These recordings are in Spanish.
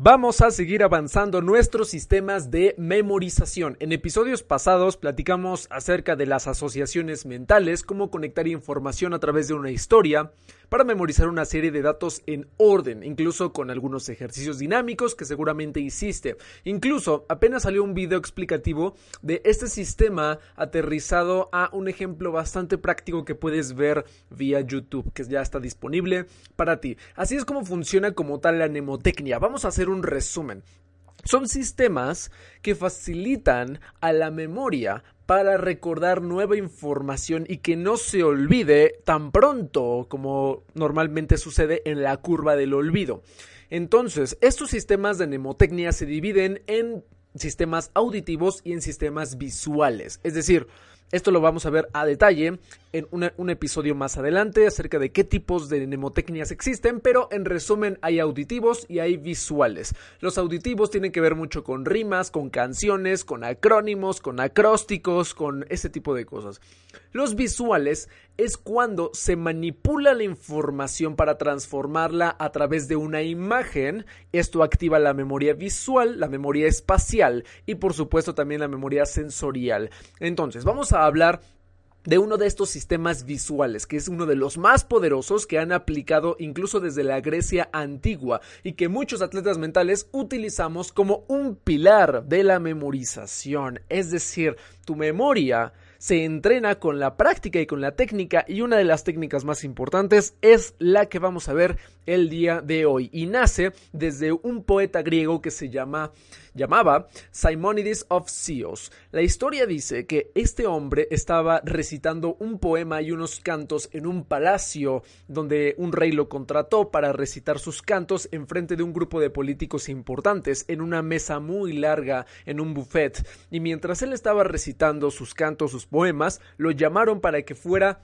Vamos a seguir avanzando nuestros sistemas de memorización. En episodios pasados platicamos acerca de las asociaciones mentales, cómo conectar información a través de una historia para memorizar una serie de datos en orden, incluso con algunos ejercicios dinámicos que seguramente hiciste. Incluso apenas salió un video explicativo de este sistema aterrizado a un ejemplo bastante práctico que puedes ver vía YouTube, que ya está disponible para ti. Así es como funciona como tal la mnemotecnia. Vamos a hacer un resumen. Son sistemas que facilitan a la memoria para recordar nueva información y que no se olvide tan pronto como normalmente sucede en la curva del olvido. Entonces, estos sistemas de mnemotecnia se dividen en sistemas auditivos y en sistemas visuales. Es decir, esto lo vamos a ver a detalle en un episodio más adelante acerca de qué tipos de mnemotecnias existen, pero en resumen hay auditivos y hay visuales. Los auditivos tienen que ver mucho con rimas, con canciones, con acrónimos, con acrósticos, con ese tipo de cosas. Los visuales es cuando se manipula la información para transformarla a través de una imagen. Esto activa la memoria visual, la memoria espacial y por supuesto también la memoria sensorial. Entonces, vamos a hablar de uno de estos sistemas visuales, que es uno de los más poderosos que han aplicado incluso desde la Grecia antigua y que muchos atletas mentales utilizamos como un pilar de la memorización. Es decir, tu memoria se entrena con la práctica y con la técnica y una de las técnicas más importantes es la que vamos a ver el día de hoy y nace desde un poeta griego que se llama llamaba Simonides of Chios. La historia dice que este hombre estaba recitando un poema y unos cantos en un palacio donde un rey lo contrató para recitar sus cantos en frente de un grupo de políticos importantes en una mesa muy larga en un buffet y mientras él estaba recitando sus cantos, sus poemas, lo llamaron para que fuera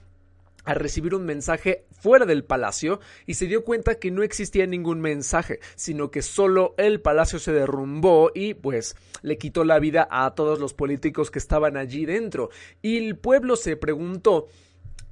a recibir un mensaje fuera del palacio y se dio cuenta que no existía ningún mensaje, sino que solo el palacio se derrumbó y pues le quitó la vida a todos los políticos que estaban allí dentro. Y el pueblo se preguntó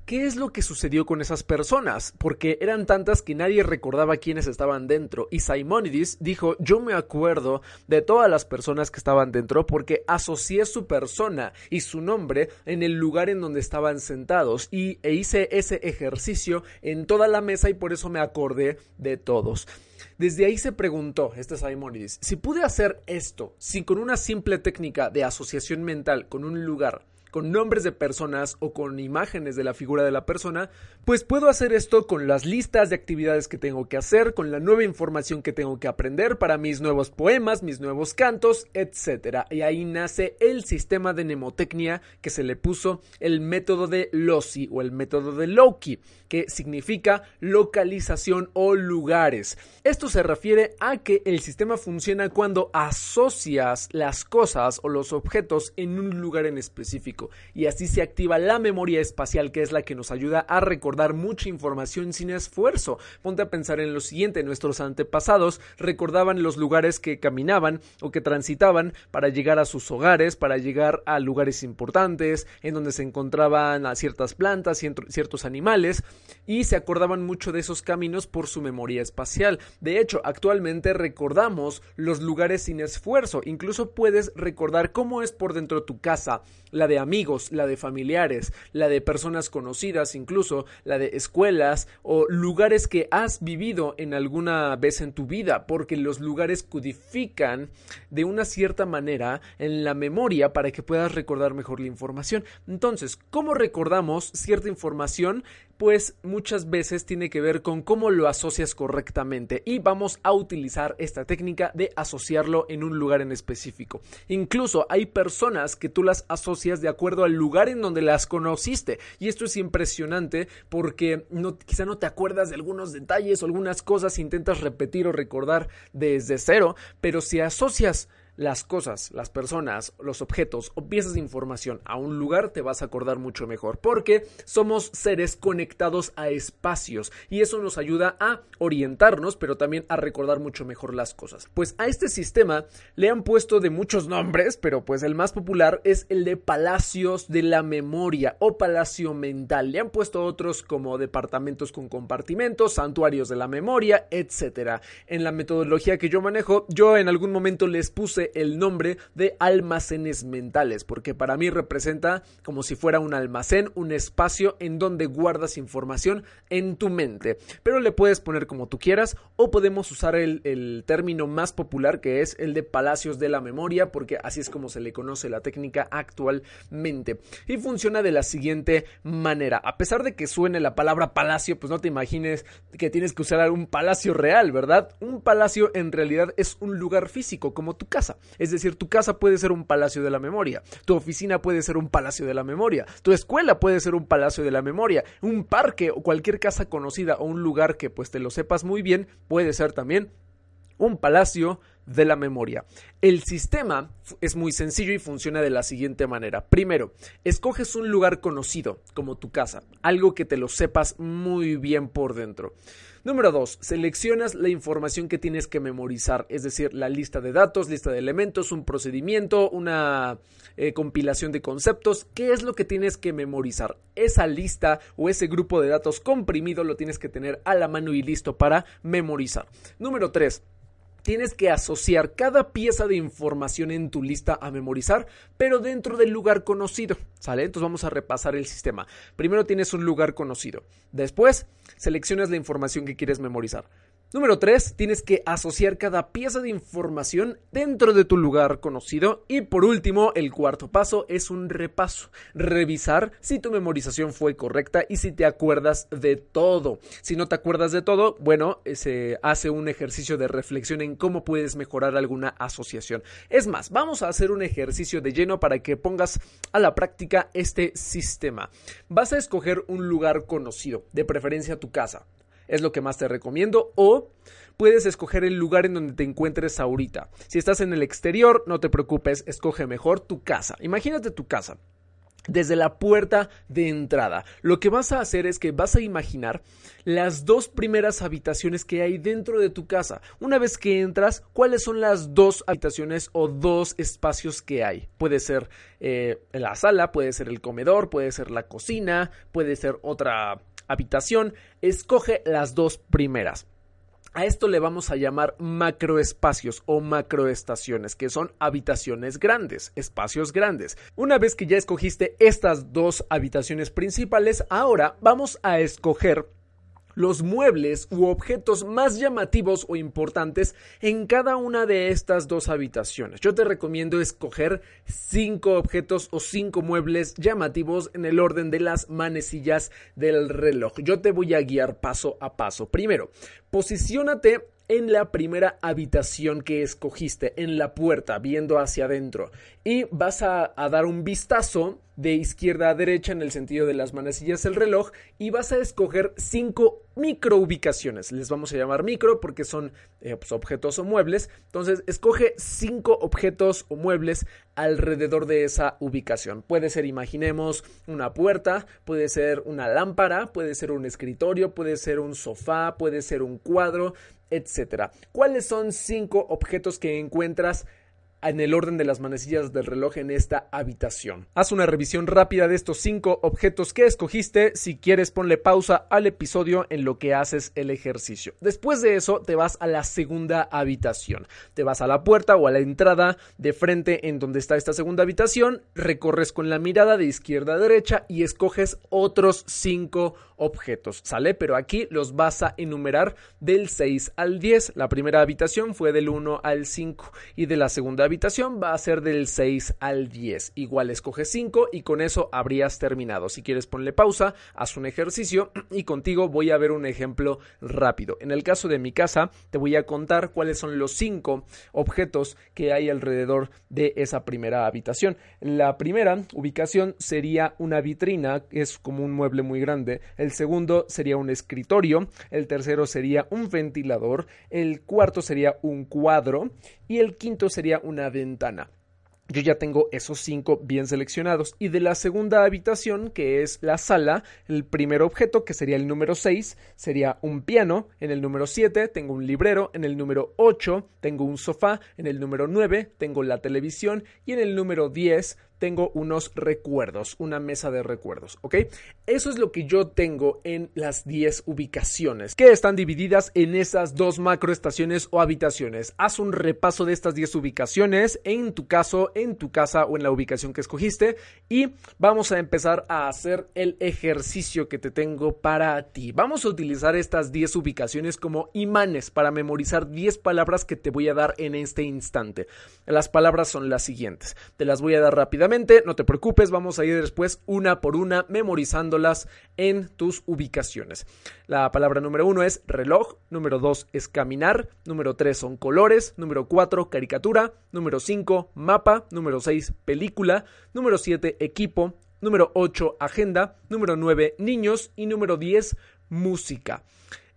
¿Qué es lo que sucedió con esas personas? Porque eran tantas que nadie recordaba quiénes estaban dentro. Y Simonides dijo, yo me acuerdo de todas las personas que estaban dentro porque asocié su persona y su nombre en el lugar en donde estaban sentados y e hice ese ejercicio en toda la mesa y por eso me acordé de todos. Desde ahí se preguntó, este Simonides, si pude hacer esto, si con una simple técnica de asociación mental con un lugar, con nombres de personas o con imágenes de la figura de la persona, pues puedo hacer esto con las listas de actividades que tengo que hacer, con la nueva información que tengo que aprender para mis nuevos poemas, mis nuevos cantos, etc. Y ahí nace el sistema de mnemotecnia que se le puso el método de Loci o el método de Loki, que significa localización o lugares. Esto se refiere a que el sistema funciona cuando asocias las cosas o los objetos en un lugar en específico y así se activa la memoria espacial que es la que nos ayuda a recordar mucha información sin esfuerzo. Ponte a pensar en lo siguiente, nuestros antepasados recordaban los lugares que caminaban o que transitaban para llegar a sus hogares, para llegar a lugares importantes, en donde se encontraban a ciertas plantas, ciertos animales y se acordaban mucho de esos caminos por su memoria espacial. De hecho, actualmente recordamos los lugares sin esfuerzo, incluso puedes recordar cómo es por dentro de tu casa, la de amigos amigos, la de familiares, la de personas conocidas incluso, la de escuelas o lugares que has vivido en alguna vez en tu vida, porque los lugares codifican de una cierta manera en la memoria para que puedas recordar mejor la información. Entonces, ¿cómo recordamos cierta información? Pues muchas veces tiene que ver con cómo lo asocias correctamente y vamos a utilizar esta técnica de asociarlo en un lugar en específico. Incluso hay personas que tú las asocias de acuerdo al lugar en donde las conociste y esto es impresionante porque quizá no te acuerdas de algunos detalles o algunas cosas, intentas repetir o recordar desde cero, pero si asocias las cosas, las personas, los objetos o piezas de información a un lugar, te vas a acordar mucho mejor, porque somos seres conectados a espacios y eso nos ayuda a orientarnos, pero también a recordar mucho mejor las cosas. Pues a este sistema le han puesto de muchos nombres, pero pues el más popular es el de palacios de la memoria o palacio mental. Le han puesto otros como departamentos con compartimentos, santuarios de la memoria, etcétera. En la metodología que yo manejo, yo en algún momento les puse el nombre de almacenes mentales, porque para mí representa como si fuera un almacén, un espacio en donde guardas información en tu mente. Pero le puedes poner como tú quieras o podemos usar el, término más popular que es el de palacios de la memoria, porque así es como se le conoce la técnica actualmente. Y funciona de la siguiente manera. A pesar de que suene la palabra palacio, pues no te imagines que tienes que usar un palacio real, ¿verdad? Un palacio en realidad es un lugar físico, como tu casa. Es decir, tu casa puede ser un palacio de la memoria, tu oficina puede ser un palacio de la memoria, tu escuela puede ser un palacio de la memoria, un parque o cualquier casa conocida o un lugar que pues te lo sepas muy bien puede ser también un palacio de la memoria. El sistema es muy sencillo y funciona de la siguiente manera. Primero, escoges un lugar conocido, como tu casa, algo que te lo sepas muy bien por dentro. Número 2. Seleccionas la información que tienes que memorizar, es decir, la lista de datos, lista de elementos, un procedimiento, una eh, compilación de conceptos. ¿Qué es lo que tienes que memorizar? Esa lista o ese grupo de datos comprimido lo tienes que tener a la mano y listo para memorizar. Número 3 tienes que asociar cada pieza de información en tu lista a memorizar, pero dentro del lugar conocido. ¿Sale? Entonces vamos a repasar el sistema. Primero tienes un lugar conocido. Después seleccionas la información que quieres memorizar. Número 3. Tienes que asociar cada pieza de información dentro de tu lugar conocido. Y por último, el cuarto paso es un repaso. Revisar si tu memorización fue correcta y si te acuerdas de todo. Si no te acuerdas de todo, bueno, se hace un ejercicio de reflexión en cómo puedes mejorar alguna asociación. Es más, vamos a hacer un ejercicio de lleno para que pongas a la práctica este sistema. Vas a escoger un lugar conocido, de preferencia tu casa es lo que más te recomiendo. O puedes escoger el lugar en donde te encuentres ahorita. Si estás en el exterior, no te preocupes, escoge mejor tu casa. Imagínate tu casa. Desde la puerta de entrada. Lo que vas a hacer es que vas a imaginar las dos primeras habitaciones que hay dentro de tu casa. Una vez que entras, ¿cuáles son las dos habitaciones o dos espacios que hay? Puede ser eh, la sala, puede ser el comedor, puede ser la cocina, puede ser otra habitación, escoge las dos primeras. A esto le vamos a llamar macroespacios o macroestaciones, que son habitaciones grandes, espacios grandes. Una vez que ya escogiste estas dos habitaciones principales, ahora vamos a escoger los muebles u objetos más llamativos o importantes en cada una de estas dos habitaciones. Yo te recomiendo escoger cinco objetos o cinco muebles llamativos en el orden de las manecillas del reloj. Yo te voy a guiar paso a paso. Primero, posiciónate en la primera habitación que escogiste, en la puerta, viendo hacia adentro. Y vas a, dar un vistazo de izquierda a derecha en el sentido de las manecillas del reloj y vas a escoger cinco micro ubicaciones. Les vamos a llamar micro porque son eh, pues, objetos o muebles. Entonces, escoge cinco objetos o muebles alrededor de esa ubicación. Puede ser, imaginemos, una puerta, puede ser una lámpara, puede ser un escritorio, puede ser un sofá, puede ser un cuadro, etcétera. ¿Cuáles son cinco objetos que encuentras en el orden de las manecillas del reloj en esta habitación. Haz una revisión rápida de estos cinco objetos que escogiste. Si quieres, ponle pausa al episodio en lo que haces el ejercicio. Después de eso, te vas a la segunda habitación. Te vas a la puerta o a la entrada de frente en donde está esta segunda habitación, recorres con la mirada de izquierda a derecha y escoges otros cinco objetos, ¿sale? Pero aquí los vas a enumerar del 6 al 10. La primera habitación fue del 1 al 5 y de la segunda habitación va a ser del 6 al 10. Igual escoge 5 y con eso habrías terminado. Si quieres ponle pausa, haz un ejercicio y contigo voy a ver un ejemplo rápido. En el caso de mi casa te voy a contar cuáles son los 5 objetos que hay alrededor de esa primera habitación. La primera ubicación sería una vitrina, es como un mueble muy grande. El segundo sería un escritorio, el tercero sería un ventilador, el cuarto sería un cuadro y el quinto sería una ventana. Yo ya tengo esos cinco bien seleccionados. Y de la segunda habitación, que es la sala, el primer objeto, que sería el número 6, sería un piano. En el número 7 tengo un librero. En el número 8 tengo un sofá. En el número 9 tengo la televisión. Y en el número 10 tengo unos recuerdos, una mesa de recuerdos, ¿ok? Eso es lo que yo tengo en las 10 ubicaciones, que están divididas en esas dos macroestaciones o habitaciones. Haz un repaso de estas 10 ubicaciones, en tu caso, en tu casa o en la ubicación que escogiste, y vamos a empezar a hacer el ejercicio que te tengo para ti. Vamos a utilizar estas 10 ubicaciones como imanes para memorizar 10 palabras que te voy a dar en este instante. Las palabras son las siguientes, te las voy a dar rápidamente no te preocupes, vamos a ir después una por una memorizándolas en tus ubicaciones. La palabra número uno es reloj, número dos es caminar, número tres son colores, número cuatro caricatura, número cinco mapa, número seis película, número siete equipo, número ocho agenda, número nueve niños y número diez música.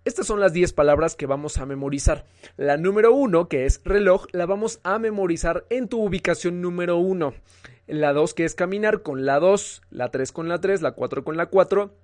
Estas son las 10 palabras que vamos a memorizar. La número 1, que es reloj, la vamos a memorizar en tu ubicación número 1 la 2 que es caminar con la 2, la 3 con la 3, la 4 con la 4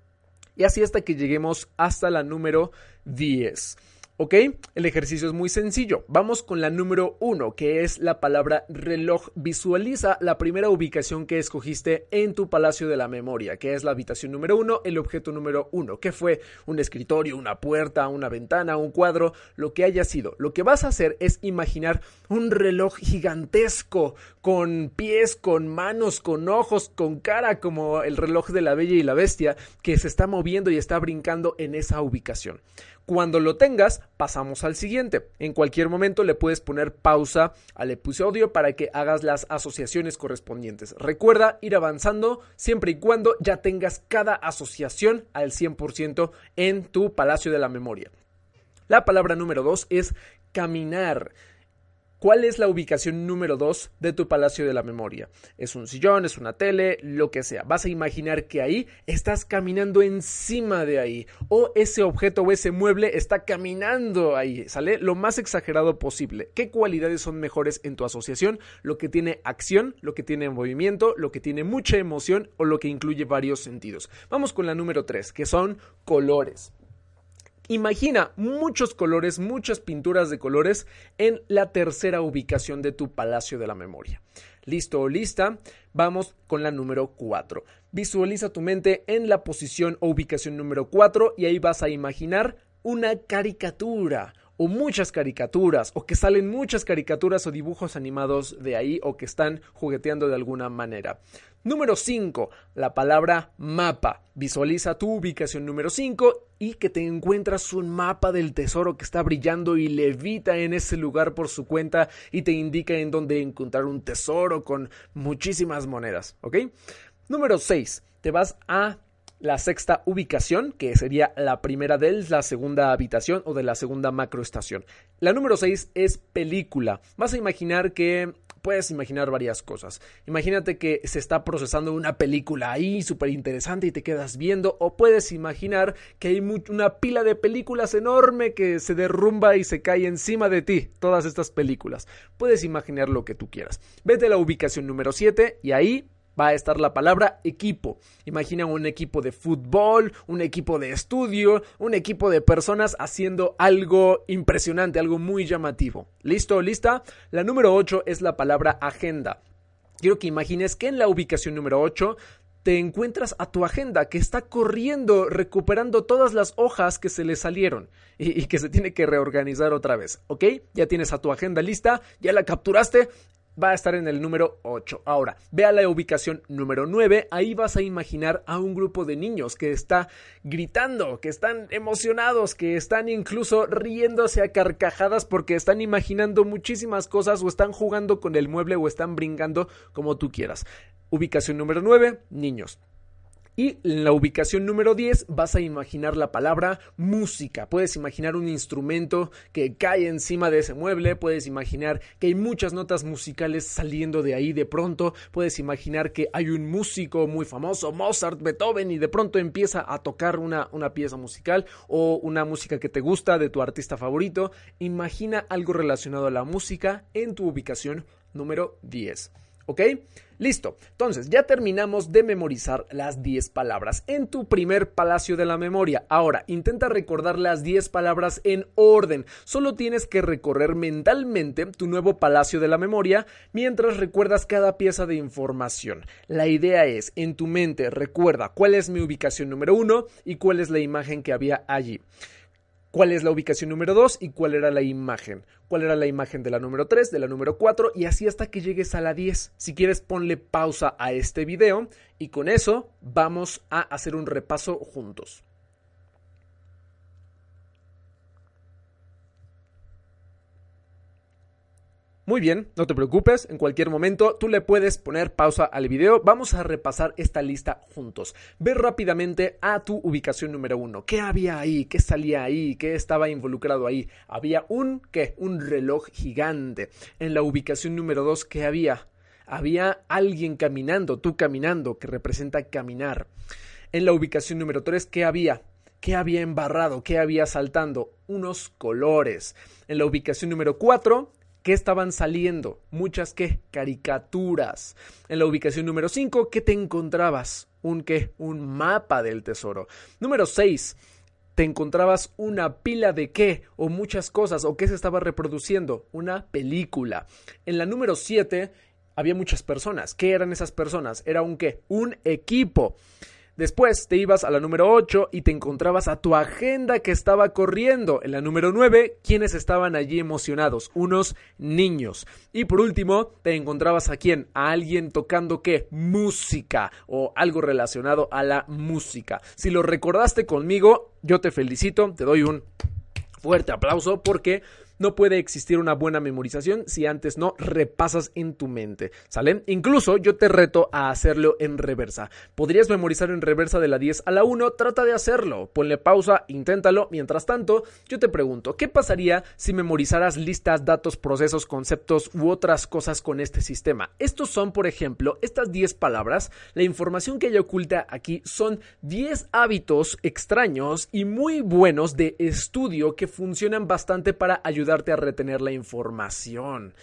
y así hasta que lleguemos hasta la número 10. ¿Ok? El ejercicio es muy sencillo. Vamos con la número uno, que es la palabra reloj. Visualiza la primera ubicación que escogiste en tu palacio de la memoria, que es la habitación número uno, el objeto número uno, que fue un escritorio, una puerta, una ventana, un cuadro, lo que haya sido. Lo que vas a hacer es imaginar un reloj gigantesco, con pies, con manos, con ojos, con cara, como el reloj de la Bella y la Bestia, que se está moviendo y está brincando en esa ubicación. Cuando lo tengas, pasamos al siguiente. En cualquier momento le puedes poner pausa al episodio para que hagas las asociaciones correspondientes. Recuerda ir avanzando siempre y cuando ya tengas cada asociación al 100% en tu palacio de la memoria. La palabra número 2 es caminar. ¿Cuál es la ubicación número 2 de tu palacio de la memoria? Es un sillón, es una tele, lo que sea. Vas a imaginar que ahí estás caminando encima de ahí. O ese objeto o ese mueble está caminando ahí. ¿Sale? Lo más exagerado posible. ¿Qué cualidades son mejores en tu asociación? Lo que tiene acción, lo que tiene movimiento, lo que tiene mucha emoción o lo que incluye varios sentidos. Vamos con la número 3, que son colores. Imagina muchos colores, muchas pinturas de colores en la tercera ubicación de tu Palacio de la Memoria. ¿Listo o lista? Vamos con la número 4. Visualiza tu mente en la posición o ubicación número 4 y ahí vas a imaginar una caricatura o muchas caricaturas, o que salen muchas caricaturas o dibujos animados de ahí, o que están jugueteando de alguna manera. Número 5. La palabra mapa. Visualiza tu ubicación número 5 y que te encuentras un mapa del tesoro que está brillando y levita en ese lugar por su cuenta y te indica en dónde encontrar un tesoro con muchísimas monedas. ¿Ok? Número 6. Te vas a la sexta ubicación, que sería la primera de la segunda habitación o de la segunda macroestación. La número 6 es película. Vas a imaginar que puedes imaginar varias cosas. Imagínate que se está procesando una película ahí súper interesante y te quedas viendo o puedes imaginar que hay una pila de películas enorme que se derrumba y se cae encima de ti, todas estas películas. Puedes imaginar lo que tú quieras. Vete a la ubicación número 7 y ahí va a estar la palabra equipo. Imagina un equipo de fútbol, un equipo de estudio, un equipo de personas haciendo algo impresionante, algo muy llamativo. ¿Listo? ¿Lista? La número 8 es la palabra agenda. Quiero que imagines que en la ubicación número 8 te encuentras a tu agenda que está corriendo, recuperando todas las hojas que se le salieron y, y, que se tiene que reorganizar otra vez, ¿ok? Ya tienes a tu agenda lista, ya la capturaste, va a estar en el número 8. Ahora, ve a la ubicación número 9, ahí vas a imaginar a un grupo de niños que está gritando, que están emocionados, que están incluso riéndose a carcajadas porque están imaginando muchísimas cosas o están jugando con el mueble o están brincando como tú quieras. Ubicación número 9, niños. Y en la ubicación número 10 vas a imaginar la palabra música. Puedes imaginar un instrumento que cae encima de ese mueble. Puedes imaginar que hay muchas notas musicales saliendo de ahí de pronto. Puedes imaginar que hay un músico muy famoso, Mozart, Beethoven, y de pronto empieza a tocar una, una pieza musical o una música que te gusta de tu artista favorito. Imagina algo relacionado a la música en tu ubicación número 10. ¿Ok? Listo. Entonces, ya terminamos de memorizar las 10 palabras en tu primer palacio de la memoria. Ahora, intenta recordar las 10 palabras en orden. Solo tienes que recorrer mentalmente tu nuevo palacio de la memoria mientras recuerdas cada pieza de información. La idea es, en tu mente, recuerda cuál es mi ubicación número 1 y cuál es la imagen que había allí cuál es la ubicación número 2 y cuál era la imagen. Cuál era la imagen de la número 3, de la número 4 y así hasta que llegues a la 10. Si quieres ponle pausa a este video y con eso vamos a hacer un repaso juntos. Muy bien, no te preocupes, en cualquier momento tú le puedes poner pausa al video. Vamos a repasar esta lista juntos. Ve rápidamente a tu ubicación número uno. ¿Qué había ahí? ¿Qué salía ahí? ¿Qué estaba involucrado ahí? Había un, ¿qué? Un reloj gigante. En la ubicación número dos, ¿qué había? Había alguien caminando, tú caminando, que representa caminar. En la ubicación número tres, ¿qué había? ¿Qué había embarrado? ¿Qué había saltando? Unos colores. En la ubicación número 4, ¿Qué estaban saliendo? Muchas qué? Caricaturas. En la ubicación número 5, ¿qué te encontrabas? Un qué? Un mapa del tesoro. Número 6. Te encontrabas una pila de qué o muchas cosas o qué se estaba reproduciendo, una película. En la número 7 había muchas personas. ¿Qué eran esas personas? Era un qué? Un equipo. Después te ibas a la número 8 y te encontrabas a tu agenda que estaba corriendo. En la número 9, ¿quiénes estaban allí emocionados? Unos niños. Y por último, te encontrabas a quién? A alguien tocando qué? Música o algo relacionado a la música. Si lo recordaste conmigo, yo te felicito, te doy un fuerte aplauso porque no puede existir una buena memorización si antes no repasas en tu mente, ¿sale? Incluso yo te reto a hacerlo en reversa. ¿Podrías memorizar en reversa de la 10 a la 1? Trata de hacerlo. Ponle pausa, inténtalo. Mientras tanto, yo te pregunto, ¿qué pasaría si memorizaras listas, datos, procesos, conceptos u otras cosas con este sistema? Estos son, por ejemplo, estas 10 palabras. La información que ella oculta aquí son 10 hábitos extraños y muy buenos de estudio que funcionan bastante para ayudar ayudarte a retener la información.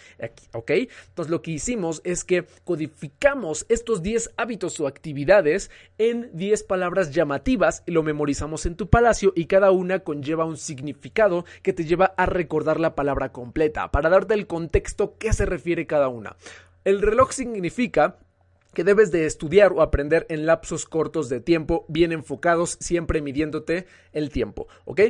¿Ok? Entonces lo que hicimos es que codificamos estos 10 hábitos o actividades en 10 palabras llamativas y lo memorizamos en tu palacio y cada una conlleva un significado que te lleva a recordar la palabra completa para darte el contexto que se refiere cada una. El reloj significa que debes de estudiar o aprender en lapsos cortos de tiempo, bien enfocados, siempre midiéndote el tiempo, ¿ok?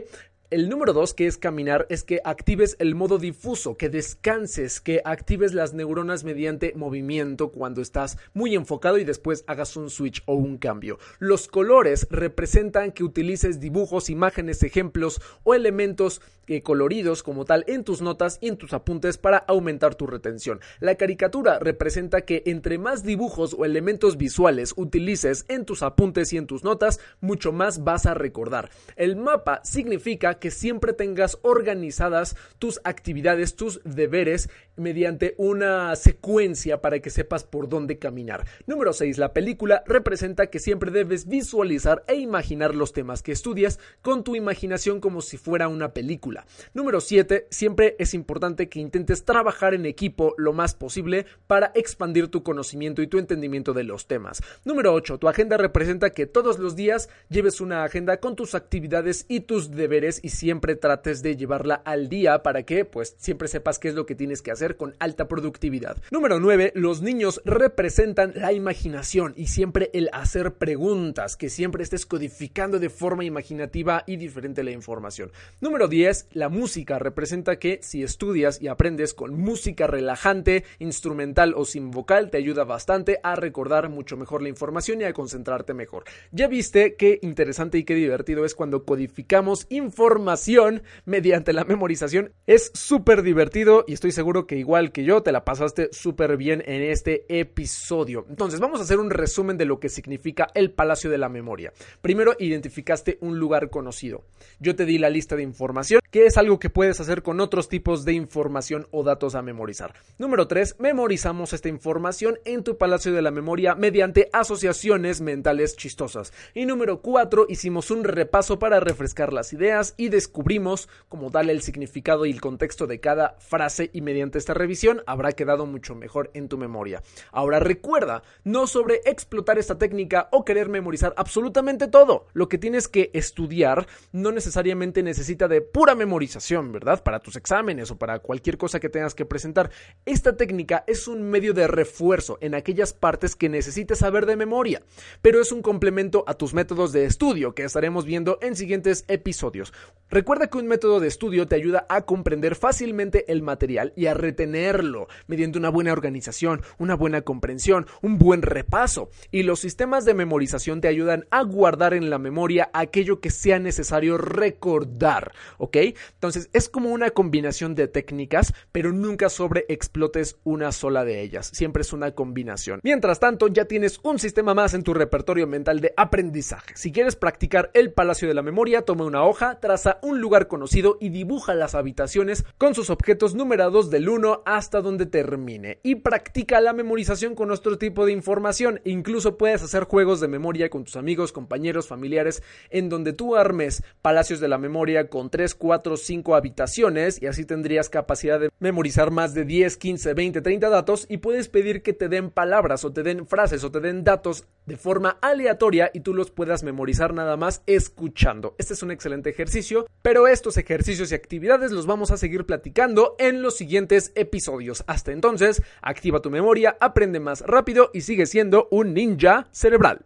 El número dos, que es caminar, es que actives el modo difuso, que descanses, que actives las neuronas mediante movimiento cuando estás muy enfocado y después hagas un switch o un cambio. Los colores representan que utilices dibujos, imágenes, ejemplos o elementos eh, coloridos como tal en tus notas y en tus apuntes para aumentar tu retención. La caricatura representa que entre más dibujos o elementos visuales utilices en tus apuntes y en tus notas, mucho más vas a recordar. El mapa significa que siempre tengas organizadas tus actividades, tus deberes mediante una secuencia para que sepas por dónde caminar. Número 6. La película representa que siempre debes visualizar e imaginar los temas que estudias con tu imaginación como si fuera una película. Número 7. Siempre es importante que intentes trabajar en equipo lo más posible para expandir tu conocimiento y tu entendimiento de los temas. Número 8. Tu agenda representa que todos los días lleves una agenda con tus actividades y tus deberes y siempre trates de llevarla al día para que pues siempre sepas qué es lo que tienes que hacer con alta productividad. Número 9. Los niños representan la imaginación y siempre el hacer preguntas, que siempre estés codificando de forma imaginativa y diferente la información. Número 10. La música representa que si estudias y aprendes con música relajante, instrumental o sin vocal, te ayuda bastante a recordar mucho mejor la información y a concentrarte mejor. Ya viste qué interesante y qué divertido es cuando codificamos información mediante la memorización. Es súper divertido y estoy seguro que igual que yo te la pasaste súper bien en este episodio. Entonces vamos a hacer un resumen de lo que significa el Palacio de la Memoria. Primero identificaste un lugar conocido. Yo te di la lista de información, que es algo que puedes hacer con otros tipos de información o datos a memorizar. Número 3. Memorizamos esta información en tu Palacio de la Memoria mediante asociaciones mentales chistosas. Y número 4. Hicimos un repaso para refrescar las ideas y descubrimos cómo darle el significado y el contexto de cada frase y mediante esta revisión habrá quedado mucho mejor en tu memoria. Ahora recuerda, no sobre explotar esta técnica o querer memorizar absolutamente todo. Lo que tienes que estudiar no necesariamente necesita de pura memorización, ¿verdad? Para tus exámenes o para cualquier cosa que tengas que presentar. Esta técnica es un medio de refuerzo en aquellas partes que necesites saber de memoria, pero es un complemento a tus métodos de estudio que estaremos viendo en siguientes episodios. Recuerda que un método de estudio te ayuda a comprender fácilmente el material y a retenerlo mediante una buena organización, una buena comprensión, un buen repaso. Y los sistemas de memorización te ayudan a guardar en la memoria aquello que sea necesario recordar, ¿ok? Entonces es como una combinación de técnicas, pero nunca sobre explotes una sola de ellas. Siempre es una combinación. Mientras tanto, ya tienes un sistema más en tu repertorio mental de aprendizaje. Si quieres practicar el Palacio de la Memoria, toma una hoja, traza un lugar conocido y dibuja las habitaciones con sus objetos numerados del 1 hasta donde termine. Y practica la memorización con otro tipo de información. Incluso puedes hacer juegos de memoria con tus amigos, compañeros, familiares, en donde tú armes palacios de la memoria con 3, 4, 5 habitaciones y así tendrías capacidad de memorizar más de 10, 15, 20, 30 datos y puedes pedir que te den palabras o te den frases o te den datos de forma aleatoria y tú los puedas memorizar nada más escuchando. Este es un excelente ejercicio, pero estos ejercicios y actividades los vamos a seguir platicando en los siguientes episodios. Hasta entonces, activa tu memoria, aprende más rápido y sigue siendo un ninja cerebral.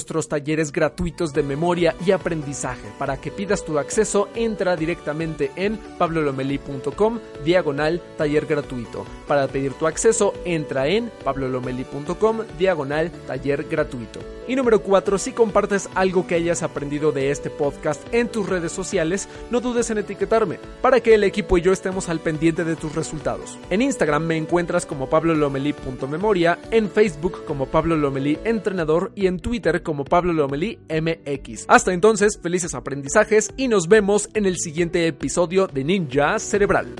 talleres gratuitos de memoria y aprendizaje. Para que pidas tu acceso, entra directamente en pablolomeli.com diagonal taller gratuito. Para pedir tu acceso, entra en pablolomeli.com diagonal taller gratuito. Y número 4, si compartes algo que hayas aprendido de este podcast en tus redes sociales, no dudes en etiquetarme para que el equipo y yo estemos al pendiente de tus resultados. En Instagram me encuentras como pablolomeli.memoria, en Facebook como Pablo Lomelí Entrenador y en Twitter como Pablo Lomelí MX. Hasta entonces, felices aprendizajes y nos vemos en el siguiente episodio de Ninja Cerebral.